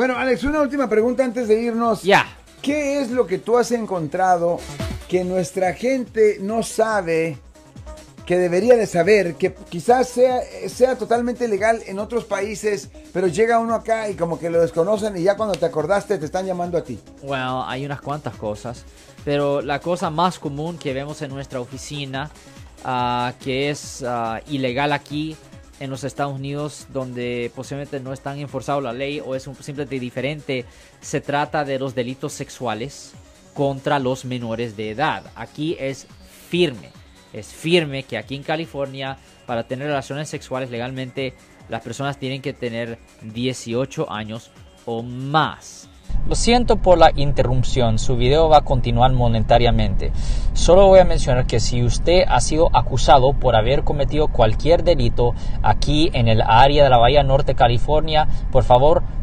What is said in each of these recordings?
Bueno, Alex, una última pregunta antes de irnos. Ya. ¿Qué es lo que tú has encontrado que nuestra gente no sabe, que debería de saber, que quizás sea, sea totalmente legal en otros países, pero llega uno acá y como que lo desconocen y ya cuando te acordaste te están llamando a ti? Bueno, hay unas cuantas cosas, pero la cosa más común que vemos en nuestra oficina, ah, que es ah, ilegal aquí en los Estados Unidos, donde posiblemente no están enforzado la ley o es un, simplemente diferente, se trata de los delitos sexuales contra los menores de edad. Aquí es firme, es firme que aquí en California, para tener relaciones sexuales legalmente, las personas tienen que tener 18 años o más. Lo siento por la interrupción, su video va a continuar monetariamente. Solo voy a mencionar que si usted ha sido acusado por haber cometido cualquier delito aquí en el área de la Bahía Norte, California, por favor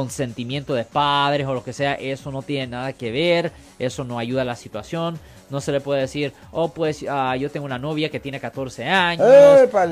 Consentimiento de padres o lo que sea, eso no tiene nada que ver, eso no ayuda a la situación. No se le puede decir, oh, pues ah, yo tengo una novia que tiene 14 años,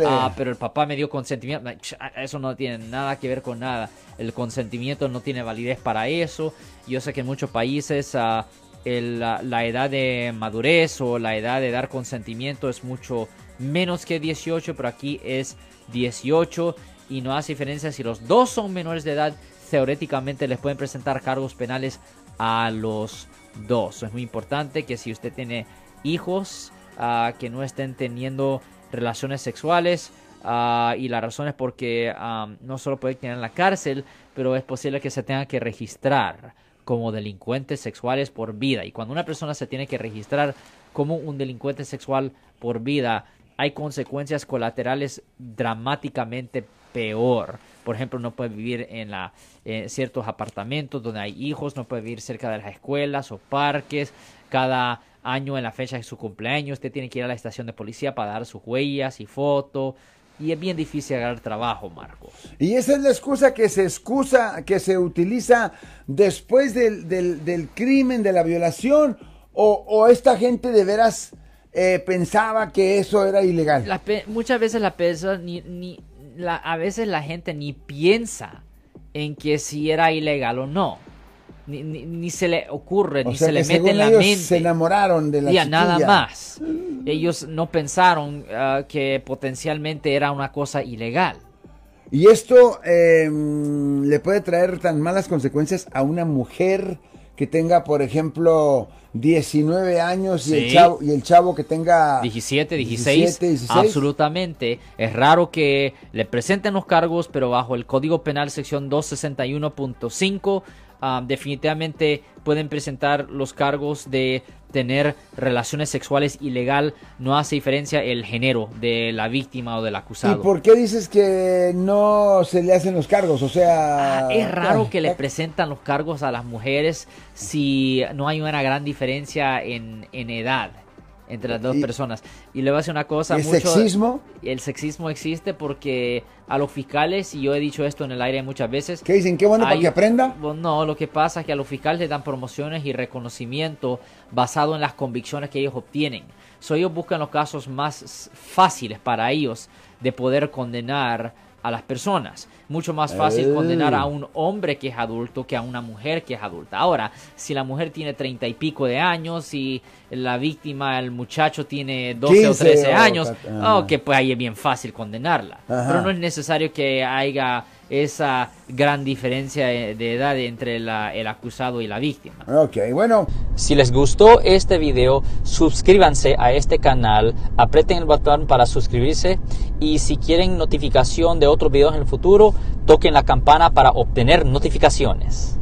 ah, pero el papá me dio consentimiento. Eso no tiene nada que ver con nada. El consentimiento no tiene validez para eso. Yo sé que en muchos países ah, el- la, la edad de madurez o la edad de dar consentimiento es mucho menos que 18, pero aquí es 18 y no hace diferencia si los dos son menores de edad. Teóricamente les pueden presentar cargos penales a los dos. Es muy importante que si usted tiene hijos ah, que no estén teniendo relaciones sexuales ah, y la razón es porque no solo puede quedar en la cárcel, pero es posible que se tenga que registrar como delincuentes sexuales por vida. Y cuando una persona se tiene que registrar como un delincuente sexual por vida, hay consecuencias colaterales dramáticamente peor. Por ejemplo, no puede vivir en la, en ciertos apartamentos donde hay hijos, no puede vivir cerca de las escuelas o parques. Cada año en la fecha de su cumpleaños, usted tiene que ir a la estación de policía para dar sus huellas y fotos. Y es bien difícil agarrar trabajo, Marcos. Y esa es la excusa que se excusa, que se utiliza después del, del- del crimen, de la violación, o, o esta gente de veras eh, pensaba que eso era ilegal. La pe- muchas veces la persona ni, ni la, a veces la gente ni piensa en que si era ilegal o no. Ni, ni- ni se le ocurre, o ni se le mete en la ellos mente. se enamoraron de la Ya, nada más. Ellos no pensaron ah, que potencialmente era una cosa ilegal. Y esto eh, le puede traer tan malas consecuencias a una mujer que tenga, por ejemplo, 19 años y, el Sí. chavo, y el chavo que tenga 17, 16, 17, 16. absolutamente. Es raro que le presenten los cargos, pero bajo el Código Penal sección 261.5 ah, definitivamente pueden presentar los cargos de tener relaciones sexuales ilegal. No hace diferencia el género de la víctima o del ¿Y acusado. por qué dices que no se le hacen los cargos? O sea... Ah, es raro que le ay, presentan los cargos a las mujeres si no hay una gran diferencia en, en edad entre las dos Y- personas. Y le voy a decir una cosa. ¿Es mucho- sexismo? El sexismo existe porque a los fiscales, y yo he dicho esto en el aire muchas veces, ¿Qué dicen? ¿Qué bueno para que aprenda? no, lo que pasa es que a los fiscales les dan promociones y reconocimiento basado en las convicciones que ellos obtienen. So, ellos buscan los casos más fáciles para ellos de poder condenar a las personas. Mucho más fácil Eh. condenar a un hombre que es adulto que a una mujer que es adulta. Ahora, si la mujer tiene treinta y pico de años y la víctima, el muchacho, tiene 12 o 15 13 o años, cat- ajá. ok, pues ahí es bien fácil condenarla. Ajá. Pero no es necesario que haya esa gran diferencia de edad entre la- el acusado y la víctima. Ok, bueno, Si les gustó este video, suscríbanse a este canal, aprieten el botón para suscribirse y si quieren notificación de otros videos en el futuro, toquen la campana para obtener notificaciones.